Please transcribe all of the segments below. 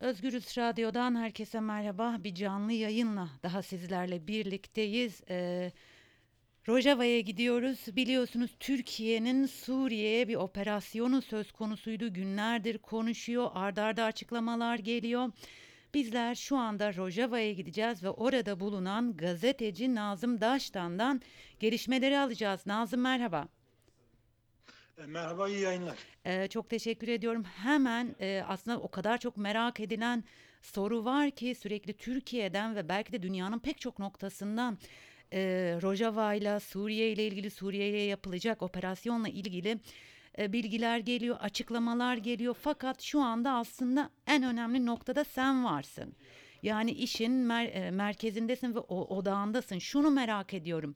Özgürüz Radyo'dan herkese merhaba. Bir canlı yayınla daha sizlerle birlikteyiz. Ee, Rojava'ya gidiyoruz. Biliyorsunuz Türkiye'nin Suriye'ye bir operasyonu söz konusuydu. Günlerdir konuşuyor. Ardarda arda açıklamalar geliyor. Bizler şu anda Rojava'ya gideceğiz ve orada bulunan gazeteci Nazım Daştan'dan gelişmeleri alacağız. Nazım merhaba. E, Merhaba, iyi yayınlar. Ee, çok teşekkür ediyorum. Hemen e, aslında o kadar çok merak edilen soru var ki sürekli Türkiye'den ve belki de dünyanın pek çok noktasından e, Rojava ile Suriye ile ilgili Suriye ile yapılacak operasyonla ilgili e, bilgiler geliyor, açıklamalar geliyor. Fakat şu anda aslında en önemli noktada sen varsın. Yani işin mer- e, merkezindesin ve o- odağındasın. Şunu merak ediyorum.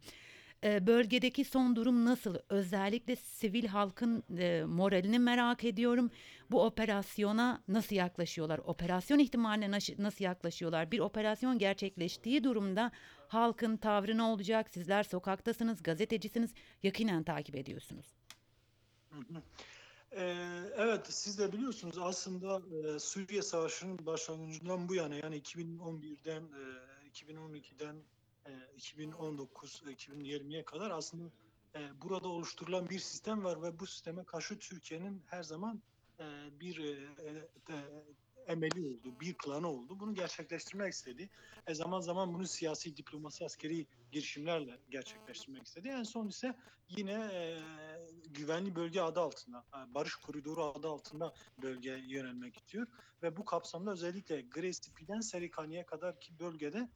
E, bölgedeki son durum nasıl? Özellikle sivil halkın e, moralini merak ediyorum. Bu operasyona nasıl yaklaşıyorlar? Operasyon ihtimaline nasıl, yaklaşıyorlar? Bir operasyon gerçekleştiği durumda halkın tavrı ne olacak? Sizler sokaktasınız, gazetecisiniz, yakinen takip ediyorsunuz. Hı hı. E, evet, siz de biliyorsunuz aslında e, Suriye Savaşı'nın başlangıcından bu yana yani 2011'den, e, 2012'den, e, 2019, 2020'ye kadar aslında e, burada oluşturulan bir sistem var ve bu sisteme karşı Türkiye'nin her zaman e, bir e, e, emeli oldu, bir planı oldu. Bunu gerçekleştirmek istedi. E, zaman zaman bunu siyasi, diplomasi, askeri girişimlerle gerçekleştirmek istedi. En son ise yine e, güvenli bölge adı altında, e, barış koridoru adı altında bölgeye yönelmek istiyor. Ve bu kapsamda özellikle Greysipi'den Serikani'ye kadar ki bölgede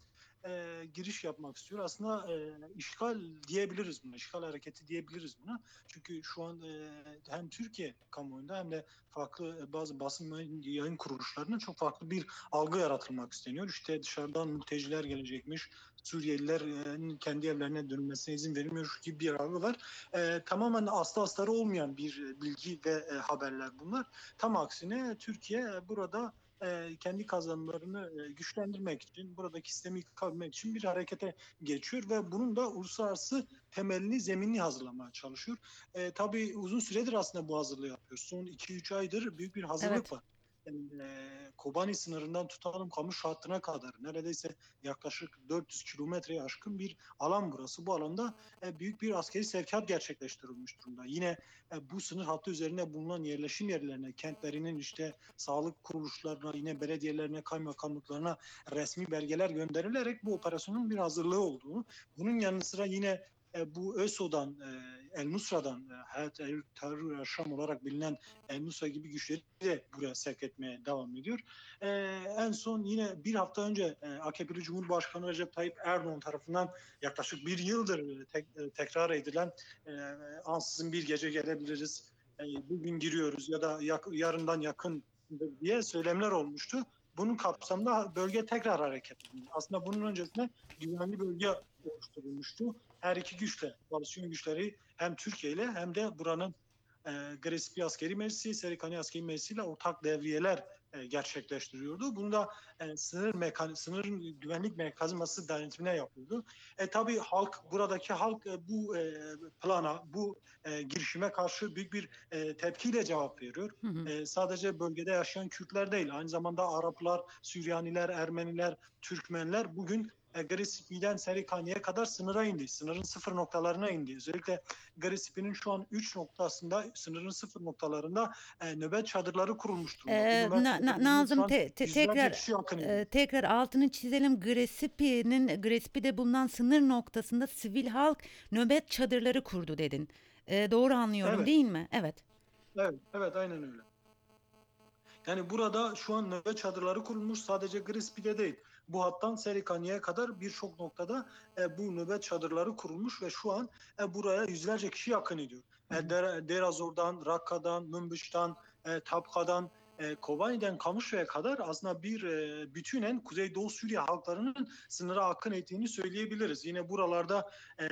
e, giriş yapmak istiyor. Aslında e, işgal diyebiliriz buna, işgal hareketi diyebiliriz buna. Çünkü şu an e, hem Türkiye kamuoyunda hem de farklı e, bazı basın yayın- kuruluşlarının çok farklı bir algı yaratılmak isteniyor. İşte dışarıdan mülteciler gelecekmiş, Suriyelilerin kendi evlerine dönmesine izin verilmiyor gibi bir algı var. E, tamamen aslı astarı olmayan bir bilgi ve e, haberler bunlar. Tam aksine Türkiye burada e, kendi kazanımlarını e, güçlendirmek için, buradaki sistemi yıkabilmek için bir harekete geçiyor ve bunun da uluslararası temelini, zeminini hazırlamaya çalışıyor. E, tabii uzun süredir aslında bu hazırlığı yapıyor. Son 2-3 aydır büyük bir hazırlık Evet. var. E, Kobani sınırından tutalım kamış hattına kadar neredeyse yaklaşık 400 kilometreye aşkın bir alan burası. Bu alanda e, büyük bir askeri sevkiyat gerçekleştirilmiş durumda. Yine e, bu sınır hattı üzerinde bulunan yerleşim yerlerine, kentlerinin işte sağlık kuruluşlarına, yine belediyelerine, kaymakamlıklarına resmi belgeler gönderilerek bu operasyonun bir hazırlığı olduğunu, bunun yanı sıra yine e, bu ÖSO'dan, e, El Nusra'dan, e, Hayat El Terör Şam olarak bilinen El Nusra gibi güçleri de buraya sevk etmeye devam ediyor. E, en son yine bir hafta önce e, AKP'li Cumhurbaşkanı Recep Tayyip Erdoğan tarafından yaklaşık bir yıldır e, tek- e, tekrar edilen e, ansızın bir gece gelebiliriz, e, bugün giriyoruz ya da yak- yarından yakın diye söylemler olmuştu. Bunun kapsamında bölge tekrar hareket edildi. Aslında bunun öncesinde güvenli bölge oluşturulmuştu. Her iki güçle, koalisyon güçleri hem Türkiye ile hem de buranın e, Grespi Askeri Meclisi, Serikani Askeri Meclisi ile ortak devriyeler e, gerçekleştiriyordu. Bunu da e, sınır mekan sınırın güvenlik mekanizması denetimine yapıyordu. E tabii halk buradaki halk e, bu e, plana, bu e, girişime karşı büyük bir e, tepkiyle cevap veriyor. Hı hı. E, sadece bölgede yaşayan Kürtler değil, aynı zamanda Araplar, Süryaniler, Ermeniler, Türkmenler bugün e, Grisipi'den Serikani'ye kadar sınıra indi. Sınırın sıfır noktalarına indi. Özellikle Grisipi'nin şu an 3 noktasında, sınırın sıfır noktalarında e, nöbet çadırları kurulmuş durumda. Bu Ee, Na- Na- Nazım te- te- tekrar e, tekrar altını çizelim. Gresipi'nin Gresipi'de bulunan sınır noktasında sivil halk nöbet çadırları kurdu dedin. Ee, doğru anlıyorum Evet. değil mi? Evet. Evet, evet aynen öyle. Yani burada şu an nöbet çadırları kurulmuş sadece Grispi'de değil. Bu hattan Serikani'ye kadar birçok noktada e, bu nöbet çadırları kurulmuş ve şu an e, buraya yüzlerce kişi yakın ediyor. E. Der, Derazor'dan, Rakka'dan, Münbiş'ten, e, Tapka'dan, e, Kobani'den Kamışlı'ya kadar aslında bir e, bütünen Kuzeydoğu Suriye halklarının sınıra akın ettiğini söyleyebiliriz. Yine buralarda e,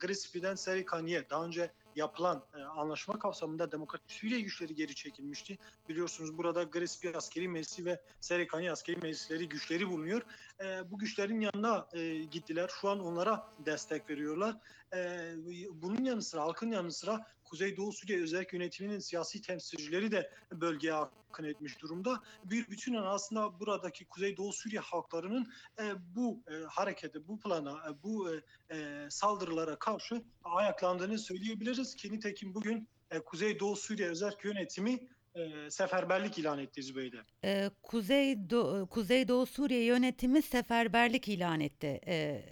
Grispi'den Serikani'ye daha önce yapılan e, anlaşma kapsamında Demokratik Suriye güçleri geri çekilmişti. Biliyorsunuz burada Grespi askeri meclisi ve Serikani askeri meclisleri güçleri bulunuyor. E, bu güçlerin yanına e, gittiler. Şu an onlara destek veriyorlar. E, bunun yanı sıra halkın yanı sıra Kuzeydoğu Suriye Özel Yönetimi'nin siyasi temsilcileri de bölgeye akın etmiş durumda. Bir bütünen aslında buradaki Kuzeydoğu Suriye halklarının e, bu e, harekete, bu plana, e, bu e, e, saldırılara karşı ayaklandığını söyleyebiliriz ki nitekim bugün e, Kuzeydoğu Suriye Özel Yönetimi e, seferberlik ilan etti Zübeyde. Ee, Kuzeydo Kuzeydoğu Suriye yönetimi seferberlik ilan etti e, e,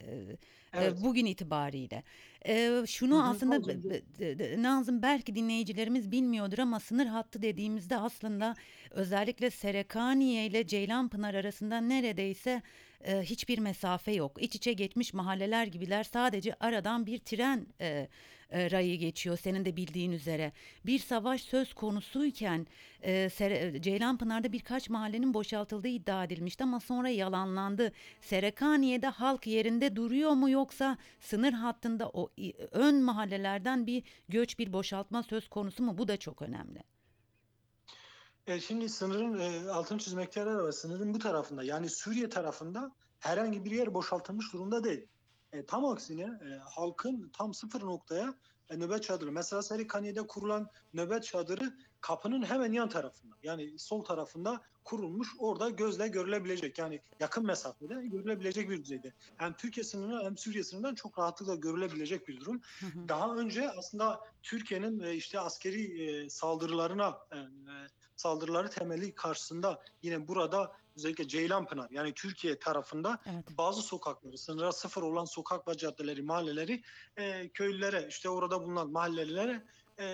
Evet. bugün itibariyle. E, şunu Hı hı, aslında Nazım belki dinleyicilerimiz bilmiyordur ama sınır hattı dediğimizde aslında özellikle Serekaniye ile Ceylanpınar arasında neredeyse e, hiçbir mesafe yok. İç içe geçmiş mahalleler gibiler sadece aradan bir tren e, e, rayı geçiyor senin de bildiğin üzere. Bir savaş söz konusuyken e, Sere- Ceylanpınar'da birkaç mahallenin boşaltıldığı iddia edilmişti ama sonra yalanlandı. Serekaniye'de halk yerinde duruyor mu yoksa sınır hattında o ön mahallelerden bir göç bir boşaltma söz konusu mu? Bu da çok önemli. E, şimdi sınırın e, altını çizmekte yarar var. Sınırın bu tarafında yani Suriye tarafında herhangi bir yer boşaltılmış durumda değil. E, tam aksine e, halkın tam sıfır noktaya nöbet çadırı. Mesela Serikaniye'de kurulan nöbet çadırı kapının hemen yan tarafında. Yani sol tarafında kurulmuş orada gözle görülebilecek yani yakın mesafede görülebilecek bir düzeyde. Hem Türkiye sınırına hem Suriye sınırından çok rahatlıkla görülebilecek bir durum. Hı hı. Daha önce aslında Türkiye'nin e, işte askeri e, saldırılarına e, saldırıları temeli karşısında yine burada özellikle Ceylanpınar yani Türkiye tarafında Evet. bazı sokakları sınıra sıfır olan sokak ve caddeleri mahalleleri e, köylülere işte orada bulunan mahallelilere e,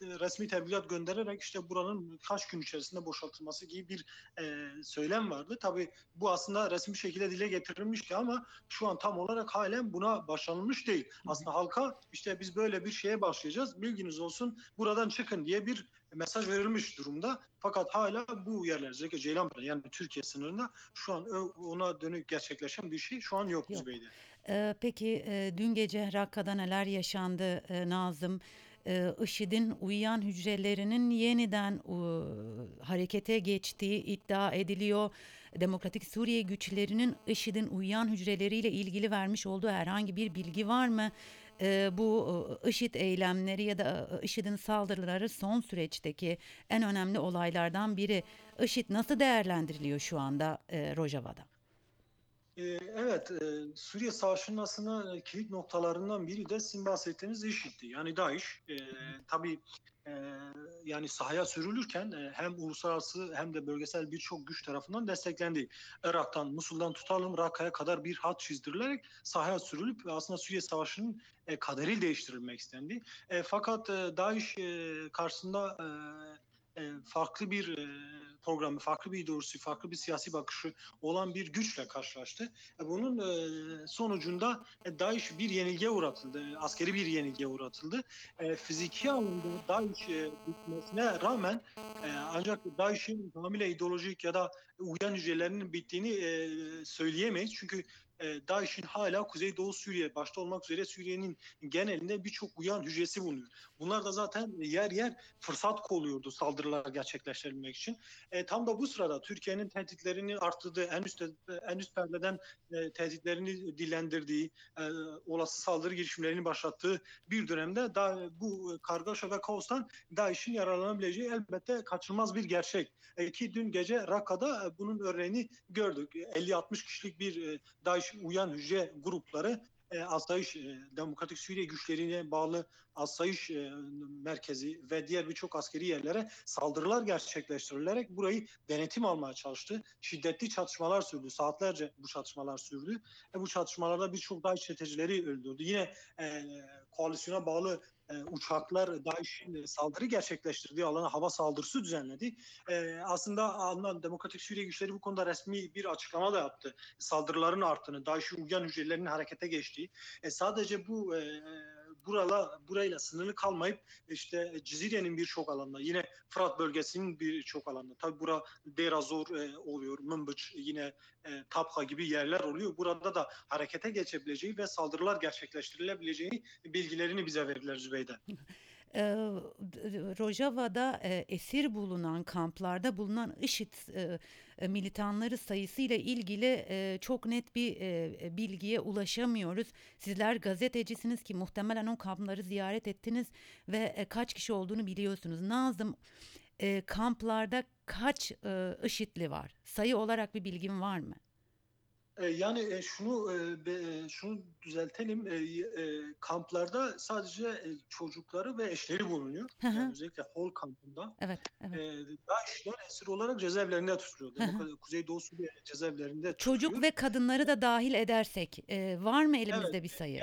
resmi tebligat göndererek işte buranın kaç gün içerisinde boşaltılması gibi bir e, söylem vardı. Tabii bu aslında resmi şekilde dile getirilmişti ama şu an tam olarak halen buna başlanılmış değil. Aslında halka işte biz böyle bir şeye başlayacağız bilginiz olsun buradan çıkın diye bir mesaj verilmiş durumda. Fakat hala bu yerler özellikle Ceylanpınar yani Türkiye sınırında şu an ona dönük gerçekleşen bir şey şu an yok, Yok. Zübeyde. Ee, peki e, dün gece Rakka'da neler yaşandı e, Nazım? Ee, IŞİD'in uyuyan hücrelerinin yeniden e, harekete geçtiği iddia ediliyor. Demokratik Suriye güçlerinin IŞİD'in uyuyan hücreleriyle ilgili vermiş olduğu herhangi bir bilgi var mı? Ee, bu e, IŞİD eylemleri ya da e, IŞİD'in saldırıları son süreçteki en önemli olaylardan biri. IŞİD nasıl değerlendiriliyor şu anda e, Rojava'da? Ee, Evet, e, Suriye Savaşı'nın aslında e, kilit noktalarından biri de sizin bahsettiğiniz IŞİD'di. Yani DAEŞ. E, tabii e, yani sahaya sürülürken e, hem uluslararası hem de bölgesel birçok güç tarafından desteklendi. Irak'tan, Musul'dan tutalım Rakka'ya kadar bir hat çizdirilerek sahaya sürülüp aslında Suriye Savaşı'nın e, kaderi değiştirilmek istendi. E, fakat e, DAEŞ e, karşısında e, farklı bir e, programı, farklı bir ideolojisi, farklı bir siyasi bakışı olan bir güçle karşılaştı. E, Bunun e, sonucunda e, DAEŞ bir yenilgiye uğratıldı, e, askeri bir yenilgiye uğratıldı. E, Fiziki anlamda DAEŞ e, bitmesine rağmen e, ancak DAEŞ'in hamile ideolojik ya da uyan hücrelerinin bittiğini e, söyleyemeyiz. Çünkü e, DAEŞ'in hala Kuzeydoğu Suriye başta olmak üzere Suriye'nin genelinde birçok uyan hücresi bulunuyor. Bunlar da zaten yer yer fırsat kolluyordu saldırılar gerçekleştirebilmek için. E, tam da bu sırada Türkiye'nin tehditlerini arttırdığı, en üst en üst perdeden e, tehditlerini dillendirdiği, e, olası saldırı girişimlerini başlattığı bir dönemde da bu kargaşa ve kaostan DAEŞ'in yararlanabileceği elbette kaçınılmaz bir gerçek. E, ki dün gece Rakka'da e, bunun örneğini gördük. 50-60 kişilik bir e, DAEŞ uyan hücre grupları e, asayiş e, Demokratik Suriye güçlerine bağlı asayiş e, merkezi ve diğer birçok askeri yerlere saldırılar gerçekleştirilerek burayı denetim almaya çalıştı. Şiddetli çatışmalar sürdü. Saatlerce bu çatışmalar sürdü. E, bu çatışmalarda birçok DAEŞ çetecileri öldürdü. Yine e, koalisyona bağlı e, uçaklar DAEŞ'in saldırı gerçekleştirdiği alana hava saldırısı düzenledi. E, aslında alınan Demokratik Suriye güçleri bu konuda resmi bir açıklama da yaptı. Saldırıların arttığını, DAEŞ'in uyan hücrelerinin harekete geçtiği. E, sadece bu e, burala burayla sınırlı kalmayıp işte Cizire'nin birçok alanda yine Fırat bölgesinin birçok alanda tabi bura Deir Zor e, oluyor Mınbıç yine e, Tapka gibi yerler oluyor. Burada da harekete geçebileceği ve saldırılar gerçekleştirilebileceği bilgilerini bize verirler Zübeyde. D- Rojava'da e, esir bulunan kamplarda bulunan IŞİD e, e, militanları sayısıyla ilgili e, çok net bir e, bilgiye ulaşamıyoruz. Sizler gazetecisiniz ki muhtemelen o kampları ziyaret ettiniz ve e, kaç kişi olduğunu biliyorsunuz. Nazım e, kamplarda kaç e, IŞİD'li var? Sayı olarak bir bilgin var mı? E, Yani e, şunu e, şunu düzeltelim. Kamplarda sadece çocukları ve eşleri bulunuyor. Hı hı. Yani özellikle Hol kampında. Evet, evet. DAEŞ'ler esir olarak cezaevlerinde tutuluyor. Hı hı. Kuzeydoğu Suriye cezaevlerinde Çocuk tutuluyor. ve kadınları da dahil edersek var mı elimizde Evet, bir sayı? e,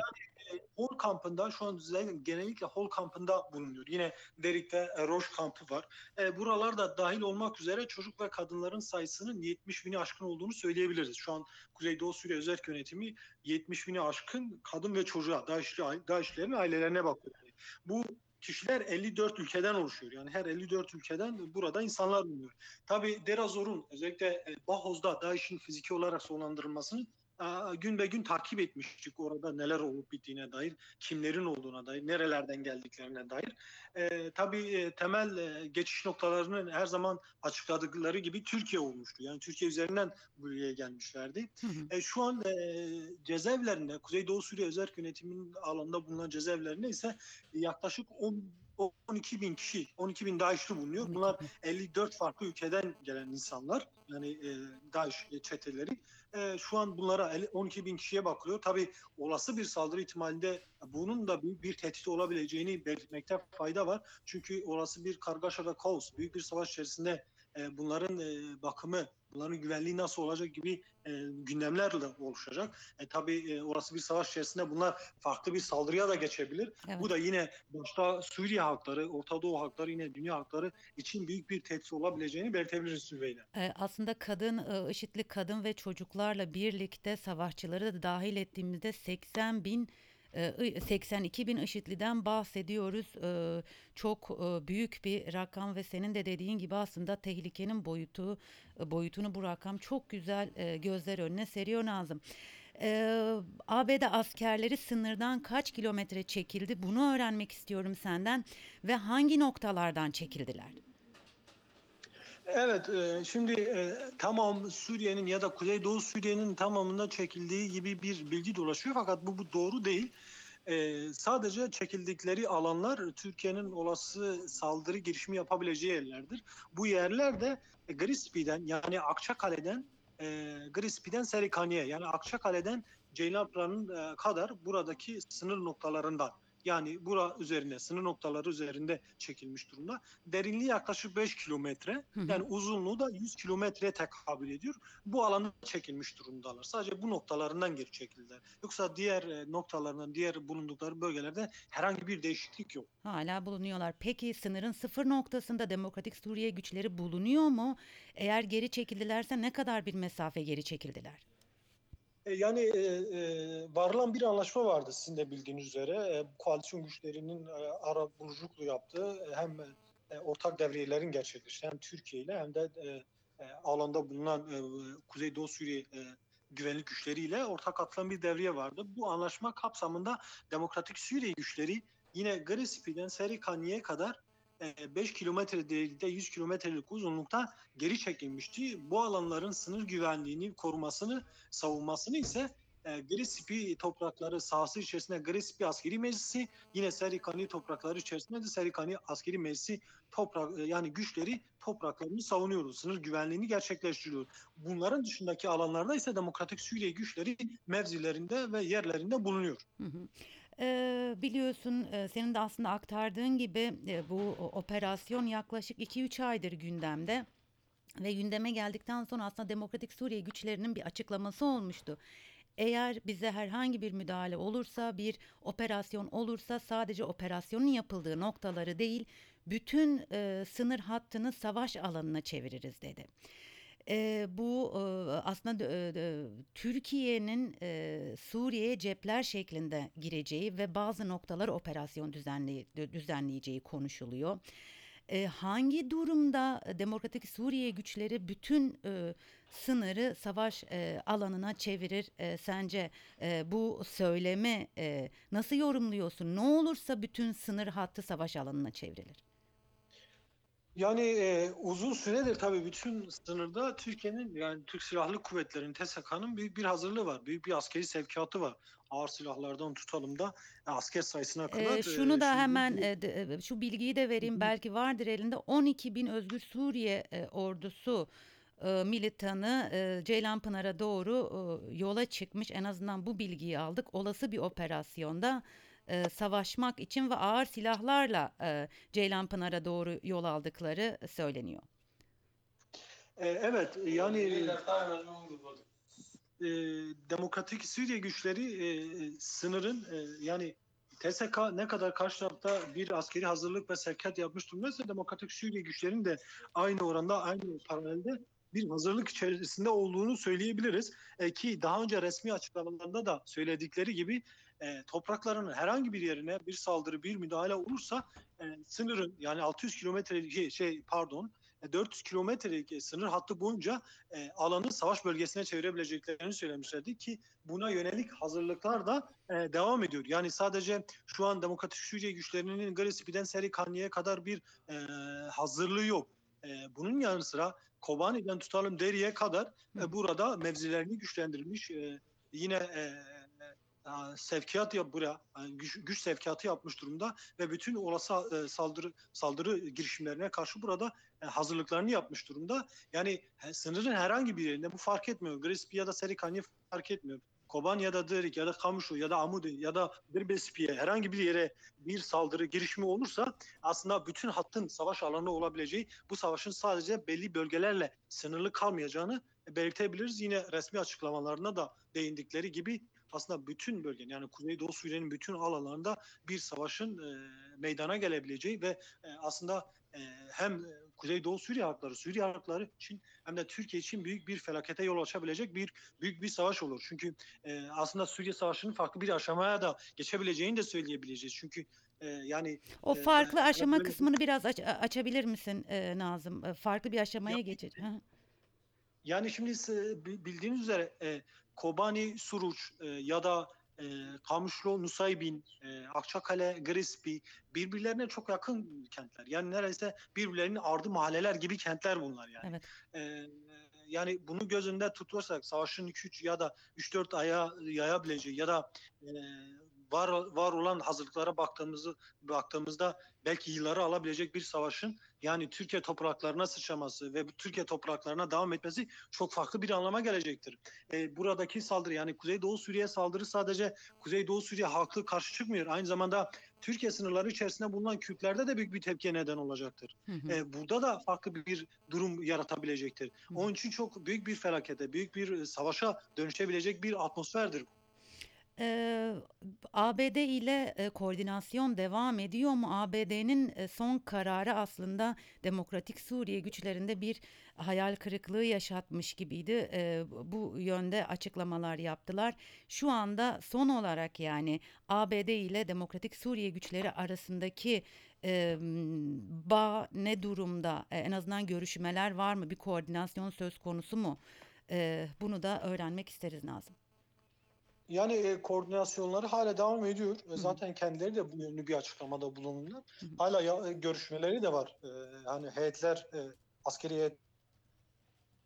Hol kampında şu an zaten genellikle Hol kampında bulunuyor. Yine Derik'te e, Roş kampı var. E, buralarda dahil olmak üzere çocuk ve kadınların sayısının 70 bini aşkın olduğunu söyleyebiliriz. Şu an Kuzeydoğu Suriye Özel Yönetimi 70 bini aşkın kadın ve çocuğa, DAEŞ'li, DAEŞ'lerin ailelerine bakıyor. Yani bu kişiler 54 ülkeden oluşuyor. Yani her 54 ülkeden burada insanlar bulunuyor. Tabii Derazor'un özellikle e, Bahoz'da DAEŞ'in fiziki olarak sonlandırılmasını Aa, gün be gün takip etmiştik orada neler olup bittiğine dair, kimlerin olduğuna dair, nerelerden geldiklerine dair. Ee, tabii e, temel e, geçiş noktalarının her zaman açıkladıkları gibi Türkiye olmuştu. Yani Türkiye üzerinden buraya gelmişlerdi. E, şu an e, cezaevlerinde, Kuzeydoğu Suriye Özel Yönetiminin alanında bulunan cezaevlerinde ise yaklaşık 10 12 bin kişi, 12 bin DAEŞ'li bulunuyor. Bunlar 54 farklı ülkeden gelen insanlar yani e, DAEŞ çeteleri e, şu an bunlara 12 bin kişiye bakılıyor. Tabii olası bir saldırı ihtimalinde bunun da büyük bir tehdit olabileceğini belirtmekte fayda var. Çünkü olası bir kargaşa ve kaos, büyük bir savaş içerisinde e, bunların e, bakımı, bunların güvenliği nasıl olacak gibi e, gündemlerle oluşacak. E, tabii e, olası bir savaş içerisinde bunlar farklı bir saldırıya da geçebilir. Evet. Bu da yine başta Suriye halkları, Orta Doğu halkları, yine dünya halkları için büyük bir tehdit olabileceğini belirtebiliriz Süveyla. Ee, Aslında kadın, e, IŞİD'li kadın ve çocuklarla birlikte savaşçıları da dahil ettiğimizde 80 bin, e, 82 bin IŞİD'liden bahsediyoruz. Ee, Çok e, büyük bir rakam ve senin de dediğin gibi aslında tehlikenin boyutu e, boyutunu bu rakam çok güzel e, gözler önüne seriyor Nazım. Ee, ABD askerleri sınırdan kaç kilometre çekildi? Bunu öğrenmek istiyorum senden ve hangi noktalardan çekildiler? Evet, e, şimdi e, tamam Suriye'nin ya da Kuzeydoğu Suriye'nin tamamında çekildiği gibi bir bilgi dolaşıyor fakat bu, bu doğru değil. E, sadece çekildikleri alanlar Türkiye'nin olası saldırı girişimi yapabileceği yerlerdir. Bu yerler de Grispi'den yani Akçakale'den e, Grispi'den Serikani'ye yani Akçakale'den Ceylanpınar'ın kadar buradaki sınır noktalarından yani bura üzerinde sınır noktaları üzerinde çekilmiş durumda. Derinliği yaklaşık 5 kilometre. Yani uzunluğu da 100 kilometreye tekabül ediyor. Bu alanda çekilmiş durumdalar. Sadece bu noktalarından geri çekildiler. Yoksa diğer e, noktalarından, diğer bulundukları bölgelerde herhangi bir değişiklik yok. Hala bulunuyorlar. Peki sınırın sıfır noktasında Demokratik Suriye güçleri bulunuyor mu? Eğer geri çekildilerse ne kadar bir mesafe geri çekildiler? E, Yani e, e, varılan bir anlaşma vardı sizin de bildiğiniz üzere. E, koalisyon güçlerinin e, ara buluculuklu yaptığı e, hem e, ortak devriyelerin gerçekleştiği hem Türkiye ile hem de e, e, alanda bulunan e, Kuzeydoğu Suriye e, güvenlik güçleriyle ortak atılan bir devriye vardı. Bu anlaşma kapsamında Demokratik Suriye güçleri yine Grispi'den Serikani'ye kadar 5 kilometre derinlikte 100 kilometrelik uzunlukta geri çekilmişti. Bu alanların sınır güvenliğini korumasını savunmasını ise e, Grespi toprakları sahası içerisinde Grespi Askeri Meclisi yine Serikani toprakları içerisinde de Serikani Askeri Meclisi toprak e, yani güçleri topraklarını savunuyor. Sınır güvenliğini gerçekleştiriyor. Bunların dışındaki alanlarda ise Demokratik Suriye güçleri mevzilerinde ve yerlerinde bulunuyor. Hı hı. Ee, biliyorsun e, senin de aslında aktardığın gibi e, bu operasyon yaklaşık 2-3 aydır gündemde. Ve gündeme geldikten sonra aslında Demokratik Suriye güçlerinin bir açıklaması olmuştu. Eğer bize herhangi bir müdahale olursa, bir operasyon olursa sadece operasyonun yapıldığı noktaları değil, bütün e, sınır hattını savaş alanına çeviririz dedi. E, bu e, aslında e, e, Türkiye'nin e, Suriye'ye cepler şeklinde gireceği ve bazı noktalar operasyon düzenley- düzenleyeceği konuşuluyor. Eee, hangi durumda, Demokratik Suriye güçleri bütün, eee, sınırı savaş, eee, alanına çevirir, eee, sence? Eee, bu söylemi, eee, nasıl yorumluyorsun? Ne olursa bütün sınır hattı savaş alanına çevrilir. Yani, eee, uzun süredir tabii bütün sınırda Türkiye'nin, yani Türk Silahlı Kuvvetleri'nin, TSK'nın büyük bir hazırlığı var. Büyük bir askeri sevkiyatı var. Ağır silahlardan tutalım da e, asker sayısına kadar. Eee, Eee, şunu da şimdi hemen, bu eee, d eee, şu bilgiyi de vereyim, hı. belki vardır elinde. 12.000 Özgür Suriye, eee, Ordusu, eee, militanı, eee, Ceylanpınar'a doğru, ııı, yola çıkmış. En azından bu bilgiyi aldık. Olası bir operasyonda, eee, savaşmak için ve ağır silahlarla, eee, Ceylanpınar'a doğru yol aldıkları söyleniyor. Eee, evet, yani, eee Demokratik Suriye güçleri, eee, sınırın, eee, yani TSK ne kadar karşı tarafta bir askeri hazırlık ve sevkiyat yapmış durumdaysa Demokratik Suriye güçlerinin de aynı oranda, aynı paralelde bir hazırlık içerisinde olduğunu söyleyebiliriz. Eee, ki daha önce resmi açıklamalarında da söyledikleri gibi, eee, topraklarının herhangi bir yerine bir saldırı, bir müdahale olursa, eee, sınırın yani 600 kilometrelik şey şey pardon, eee, 400 kilometrelik, eee, sınır hattı boyunca, eee, alanı savaş bölgesine çevirebileceklerini söylemişlerdi ki buna yönelik hazırlıklar da, eee, devam ediyor. Yani sadece şu an Demokratik Suriye güçlerinin Garispi'den Serikaniye'ye kadar bir, eee, hazırlığı yok. Eee, bunun yanı sıra Kobani'den tutalım Deri'ye kadar, hı. burada mevzilerini güçlendirmiş, eee, yine, aaa, sevkiyat yap buraya, hani güç güç sevkiyatı yapmış durumda ve bütün olası, eee, saldırı saldırı girişimlerine karşı burada, hazırlıklarını yapmış durumda. Yani sınırın herhangi bir yerinde bu fark etmiyor. Garisp'i ya da Serikaniye fark etmiyor. Kobani ya da Derik ya da Kamışlı ya da Amudi ya da Dirbesipi'ye herhangi bir yere bir saldırı girişimi olursa aslında bütün hattın savaş alanı olabileceği, bu savaşın sadece belli bölgelerle sınırlı kalmayacağını belirtebiliriz. Yine resmi açıklamalarına da değindikleri gibi aslında bütün bölgenin yani Kuzeydoğu Suriye'nin bütün alanlarında bir savaşın, eee, meydana gelebileceği ve, eee, aslında, eee, hem Kuzeydoğu Suriye halkları, Suriye halkları için hem de Türkiye için büyük bir felakete yol açabilecek bir büyük bir savaş olur. Çünkü, eee, aslında Suriye Savaşı'nın farklı bir aşamaya da geçebileceğini de söyleyebileceğiz. Çünkü, eee, yani, O eee, farklı aşama böyle kısmını biraz aç açabilir misin, eee, Nazım? Eee, farklı bir aşamaya Ya geçe Hı hı. Yani şimdi bildiğiniz üzere, eee, Kobani, Suruç, eee, ya da, eee, Kamışlı, Nusaybin, eee, Akçakale, Garisp'i birbirlerine çok yakın kentler. Yani neredeyse birbirlerinin ardı mahalleler gibi kentler bunlar yani. Evet. Eee, yani bunu göz önünde tutursak savaşın 2-3 ya da 3-4 aya yayabileceği ya da, eee, var var olan hazırlıklara baktığımızı baktığımızda belki yılları alabilecek bir savaşın yani Türkiye topraklarına sıçraması ve Türkiye topraklarına devam etmesi çok farklı bir anlama gelecektir. Eee, buradaki saldırı yani Kuzeydoğu Suriye saldırı sadece Kuzeydoğu Suriye halkı karşı çıkmıyor. Aynı zamanda Türkiye sınırları içerisinde bulunan Kürtlerde de büyük bir tepkiye neden olacaktır. Hı hı. Eee, burada da farklı bir durum yaratabilecektir. Hı hı. Onun için çok büyük bir felakete, büyük bir, savaşa dönüşebilecek bir atmosferdir bu. Eee, ABD ile, eee, koordinasyon devam ediyor mu? ABD'nin, eee, son kararı aslında Demokratik Suriye güçlerinde bir hayal kırıklığı yaşatmış gibiydi. Eee, bu yönde açıklamalar yaptılar. Şu anda son olarak yani ABD ile Demokratik Suriye güçleri arasındaki, emm, bağ ne durumda? Eee, en azından görüşmeler var mı? Bir koordinasyon söz konusu mu? Eee, bunu da öğrenmek isteriz Nazım. Yani, eee, koordinasyonları hâlâ devam ediyor. Hı hı. Zaten kendileri de bu yönlü bir açıklamada bulundular. Hı. Hâlâ ya görüşmeleri de var. Eee, hani heyetler, eee, askeri heyet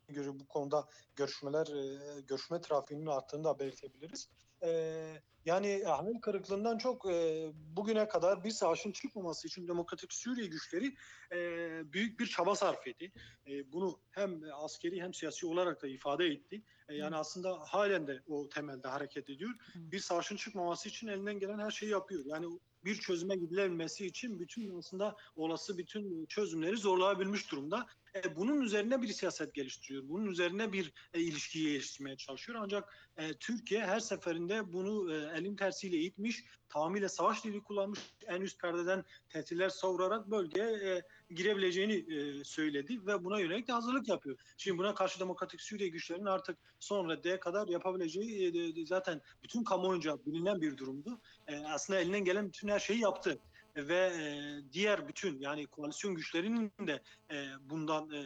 göre bu konuda görüşmeler, eee, görüşme trafiğinin arttığını da belirtebiliriz. Eee, yani hayal kırıklığından çok, eee, bugüne kadar bir savaşın çıkmaması için Demokratik Suriye güçleri, eee, büyük bir çaba sarf etti. Eee, bunu hem askeri hem siyasi olarak da ifade etti. Eee, yani aslında hâlen de o temelde hareket ediyor. Bir savaşın çıkmaması için elinden gelen her şeyi yapıyor. Yani bir çözüme gidilebilmesi için bütün aslında olası bütün çözümleri zorlayabilmiş durumda. Eee, bunun üzerine bir siyaset geliştiriyor. Bunun üzerine bir, eee, ilişki geliştirmeye çalışıyor. Ancak, eee, Türkiye her seferinde bunu, eee, elin tersiyle itmiş, tamamıyla savaş dili kullanmış, en üst perdeden tehditler savurarak bölgeye, eee, girebileceğini, eee, söyledi ve buna yönelik de hazırlık yapıyor. Şimdi buna karşı Demokratik Suriye güçlerinin artık son raddeye kadar yapabileceği, de zaten bütün kamuoyunca bilinen bir durumdu. Eee, aslında elinden gelen bütün her şeyi yaptı. ve e, diğer bütün yani koalisyon güçlerinin de e, bundan e, e,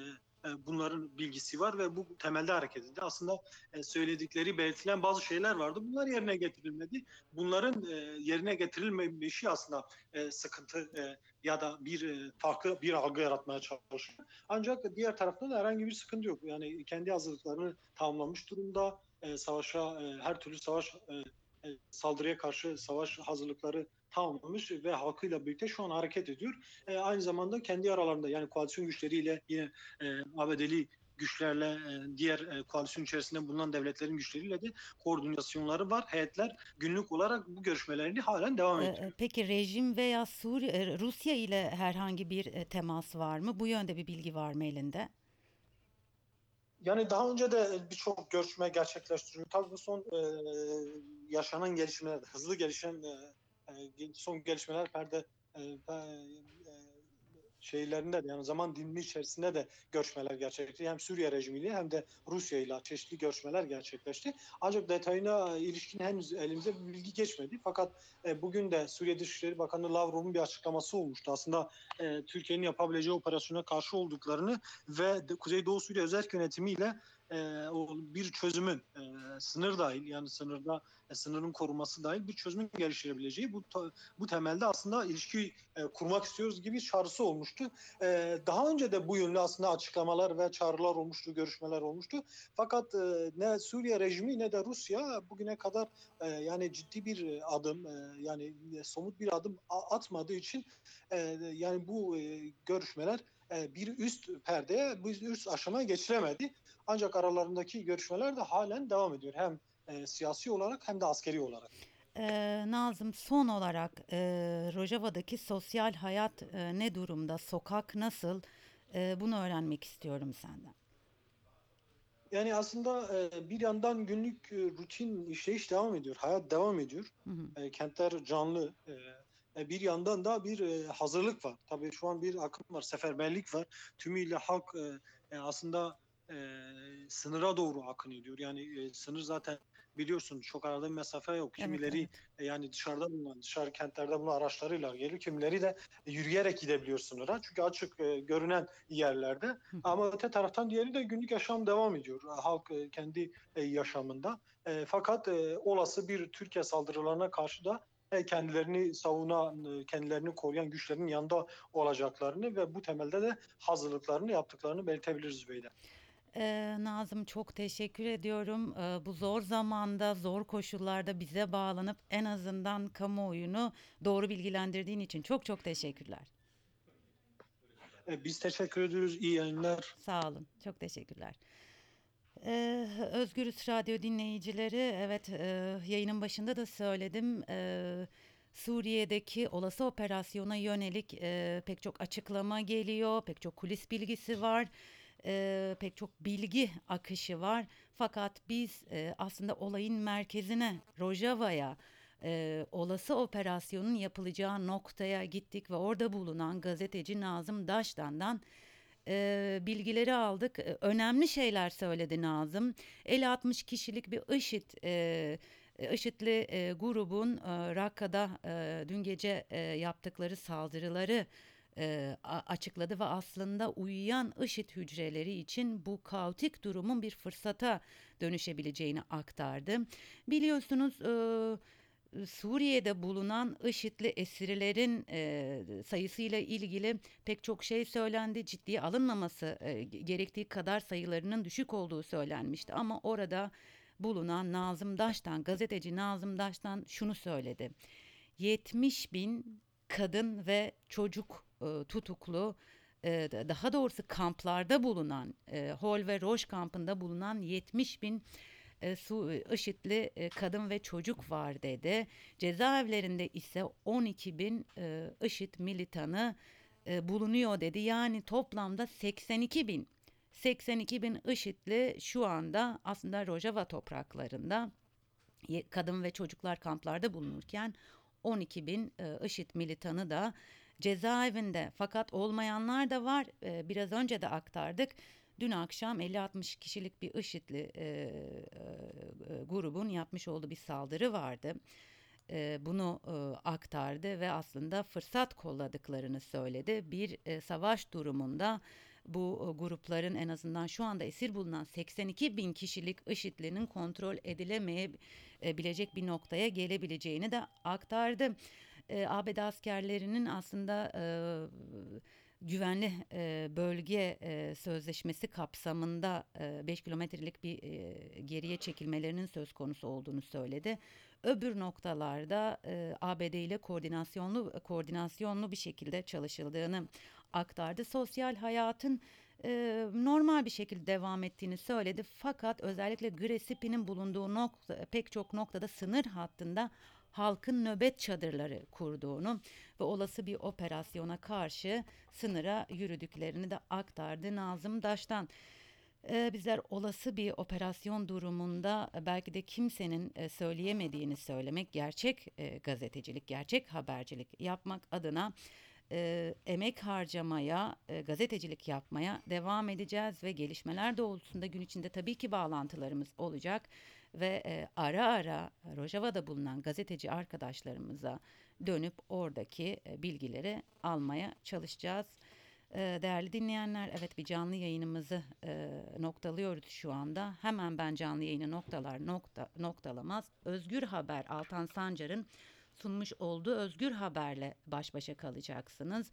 bunların bilgisi var ve bu temelde hareket edildi. Aslında e, söyledikleri, belirtilen bazı şeyler vardı. Bunlar yerine getirilmedi. Bunların e, yerine getirilmemişi aslında e, sıkıntı e, ya da bir e, farklı bir algı yaratmaya çalışıyor. Ancak diğer tarafta da herhangi bir sıkıntı yok. Yani kendi hazırlıklarını tamamlamış durumda. E, savaşa, e, her türlü savaş e, e, saldırıya karşı savaş hazırlıkları tamamlamış ve halkıyla birlikte şu an hareket ediyor. E, aynı zamanda kendi aralarında yani koalisyon güçleriyle yine e, ABD'li güçlerle e, diğer e, koalisyon içerisinde bulunan devletlerin güçleriyle de koordinasyonları var. Heyetler günlük olarak bu görüşmelerini halen devam ediyor. e, Peki rejim veya Suriye, e, Rusya ile herhangi bir e, temas var mı? Bu yönde bir bilgi var mı elinde? Yani daha önce de birçok görüşme gerçekleştiriyor. Tabii bu son e, yaşanan gelişmeler, hızlı gelişen e, e, son gelişmeler perde e, şeylerinde de yani zaman dilimi içerisinde de görüşmeler gerçekleşti. Hem Suriye rejimiyle hem de Rusya ile çeşitli görüşmeler gerçekleşti. Ancak detayına ilişkin henüz elimize bir bilgi geçmedi. Fakat e, bugün de Suriye Dışişleri Bakanı Lavrov'un bir açıklaması olmuştu. Aslında e, Türkiye'nin yapabileceği operasyona karşı olduklarını ve Kuzeydoğu Suriye özel yönetimiyle e, o bir çözümün e, sınır dahil yani sınırda e, sınırın korunması dahil bir çözümün geliştirebileceği bu bu temelde aslında ilişki e, kurmak istiyoruz gibi çağrısı olmuştu. E, daha önce de bu yönlü aslında açıklamalar ve çağrılar olmuştu, görüşmeler olmuştu. Fakat e, ne Suriye rejimi ne de Rusya bugüne kadar e, yani ciddi bir adım e, yani somut bir adım atmadığı için e, yani bu e, görüşmeler bir üst perdeye, bu üst aşamaya geçilemedi. Ancak aralarındaki görüşmeler de halen devam ediyor. Hem e, siyasi olarak hem de askeri olarak. Ee, Nazım son olarak e, Rojava'daki sosyal hayat e, ne durumda? Sokak nasıl? E, bunu öğrenmek istiyorum senden. Yani aslında e, bir yandan günlük e, rutin işleyiş devam ediyor. Hayat devam ediyor. Hı hı. E, kentler canlı. E, e, bir yandan da bir e, hazırlık var. Tabii şu an bir akım var, seferberlik var. Tümüyle halk e, e, aslında e, sınıra doğru akın ediyor. Yani e, sınır zaten biliyorsun çok arada bir mesafe yok. Evet, Kimileri evet. e, yani dışarıda bulunan, dışarı kentlerde bulunan araçlarıyla geliyor. Kimileri de yürüyerek gidebiliyor sınıra. Çünkü açık e, görünen yerlerde. Hı. Ama öte taraftan diğeri de günlük yaşam devam ediyor. Halk e, kendi e, yaşamında. E, fakat e, olası bir Türkiye saldırılarına karşı da e, kendilerini savunan, e, kendilerini koruyan güçlerin yanında olacaklarını ve bu temelde de hazırlıklarını yaptıklarını belirtebiliriz Zübeyde. Ee, Nazım çok teşekkür ediyorum. Ee, bu zor zamanda, zor koşullarda bize bağlanıp en azından kamuoyunu doğru bilgilendirdiğin için çok çok teşekkürler. E, Biz teşekkür ediyoruz. İyi yayınlar. Sağ olun. Çok teşekkürler. Ee, Özgürüz Radyo dinleyicileri, evet e, yayının başında da söyledim. Ee, Suriye'deki olası operasyona yönelik e, pek çok açıklama geliyor, pek çok kulis bilgisi var, e, pek çok bilgi akışı var. Fakat biz e, aslında olayın merkezine, Rojava'ya, e, olası operasyonun yapılacağı noktaya gittik ve orada bulunan gazeteci Nazım Daştan'dan e, bilgileri aldık. Önemli şeyler söyledi Nazım. 50-60 kişilik bir IŞİD, e, IŞİD'li e, grubun e, Rakka'da e, dün gece e, yaptıkları saldırıları e, açıkladı ve aslında uyuyan IŞİD hücreleri için bu kaotik durumun bir fırsata dönüşebileceğini aktardı. Biliyorsunuz e, Suriye'de bulunan IŞİD'li esirlerin e, sayısıyla ilgili pek çok şey söylendi. Ciddiye alınmaması e, gerektiği kadar sayılarının düşük olduğu söylenmişti. Ama orada bulunan Nazım Daş'tan, gazeteci Nazım Daş'tan şunu söyledi. 70 bin kadın ve çocuk e, tutuklu, e, daha doğrusu kamplarda bulunan, e, Hol ve Roş kampında bulunan 70 bin e, Su IŞİD'li e, kadın ve çocuk var dedi. Cezaevlerinde ise 12 bin e, IŞİD militanı e, bulunuyor dedi. Yani toplamda 82 bin 82 bin IŞİD'li şu anda aslında Rojava topraklarında kadın ve çocuklar kamplarda bulunurken 12 bin e, IŞİD militanı da cezaevinde fakat olmayanlar da var E, biraz önce de aktardık dün akşam 50-60 kişilik bir IŞİD'li e, e, e, grubun yapmış olduğu bir saldırı vardı e, bunu e, aktardı ve aslında fırsat kolladıklarını söyledi. Bir e, savaş durumunda bu e, grupların en azından şu anda esir bulunan 82 bin kişilik IŞİD'linin kontrol edilemeyebilecek bir noktaya gelebileceğini de aktardı. E, ABD askerlerinin aslında e, güvenli e, bölge e, sözleşmesi kapsamında e, 5 kilometrelik bir e, geriye çekilmelerinin söz konusu olduğunu söyledi. Öbür noktalarda e, ABD ile koordinasyonlu koordinasyonlu bir şekilde çalışıldığını aktardı. Sosyal hayatın e, normal bir şekilde devam ettiğini söyledi. Fakat özellikle Gresipi'nin bulunduğu nokta, pek çok noktada sınır hattında halkın nöbet çadırları kurduğunu ve olası bir operasyona karşı sınıra yürüdüklerini de aktardı Nazım Daş'tan. Ee, bizler olası bir operasyon durumunda belki de kimsenin e, söyleyemediğini söylemek, gerçek e, gazetecilik, gerçek habercilik yapmak adına e, emek harcamaya, gazetecilik yapmaya devam edeceğiz ve gelişmeler doğrultusunda gün içinde tabii ki bağlantılarımız olacak ve e, ara ara Rojava'da bulunan gazeteci arkadaşlarımıza dönüp oradaki e, bilgileri almaya çalışacağız. E, değerli dinleyenler, evet bir canlı yayınımızı e, noktalıyoruz şu anda. Hemen ben canlı yayını noktalar nokta noktalamaz. Özgür Haber Altan Sancar'ın sunmuş olduğu Özgür Haber'le baş başa kalacaksınız.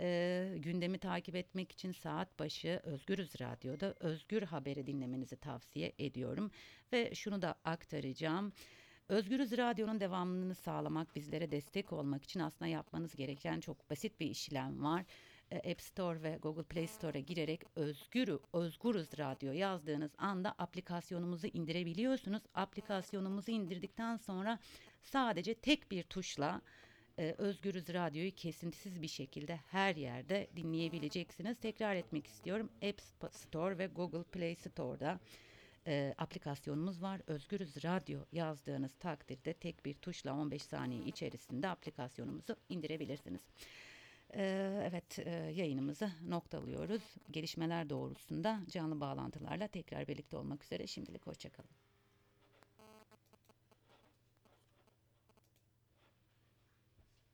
E, gündemi takip etmek için saat başı Özgürüz Radyo'da Özgür Haber'i dinlemenizi tavsiye ediyorum. Ve şunu da aktaracağım. Özgürüz Radyo'nun devamlılığını sağlamak, bizlere destek olmak için aslında yapmanız gereken çok basit bir işlem var. App Store ve Google Play Store'a girerek Özgürü, Özgürüz Radyo yazdığınız anda aplikasyonumuzu indirebiliyorsunuz. Aplikasyonumuzu indirdikten sonra sadece tek bir tuşla e, Özgürüz Radyo'yu kesintisiz bir şekilde her yerde dinleyebileceksiniz. Tekrar etmek istiyorum. App Store ve Google Play Store'da e, aplikasyonumuz var. Özgürüz Radyo yazdığınız takdirde tek bir tuşla 15 saniye içerisinde aplikasyonumuzu indirebilirsiniz. E, evet e, yayınımızı noktalıyoruz. Gelişmeler doğrultusunda canlı bağlantılarla tekrar birlikte olmak üzere. Şimdilik hoşçakalın.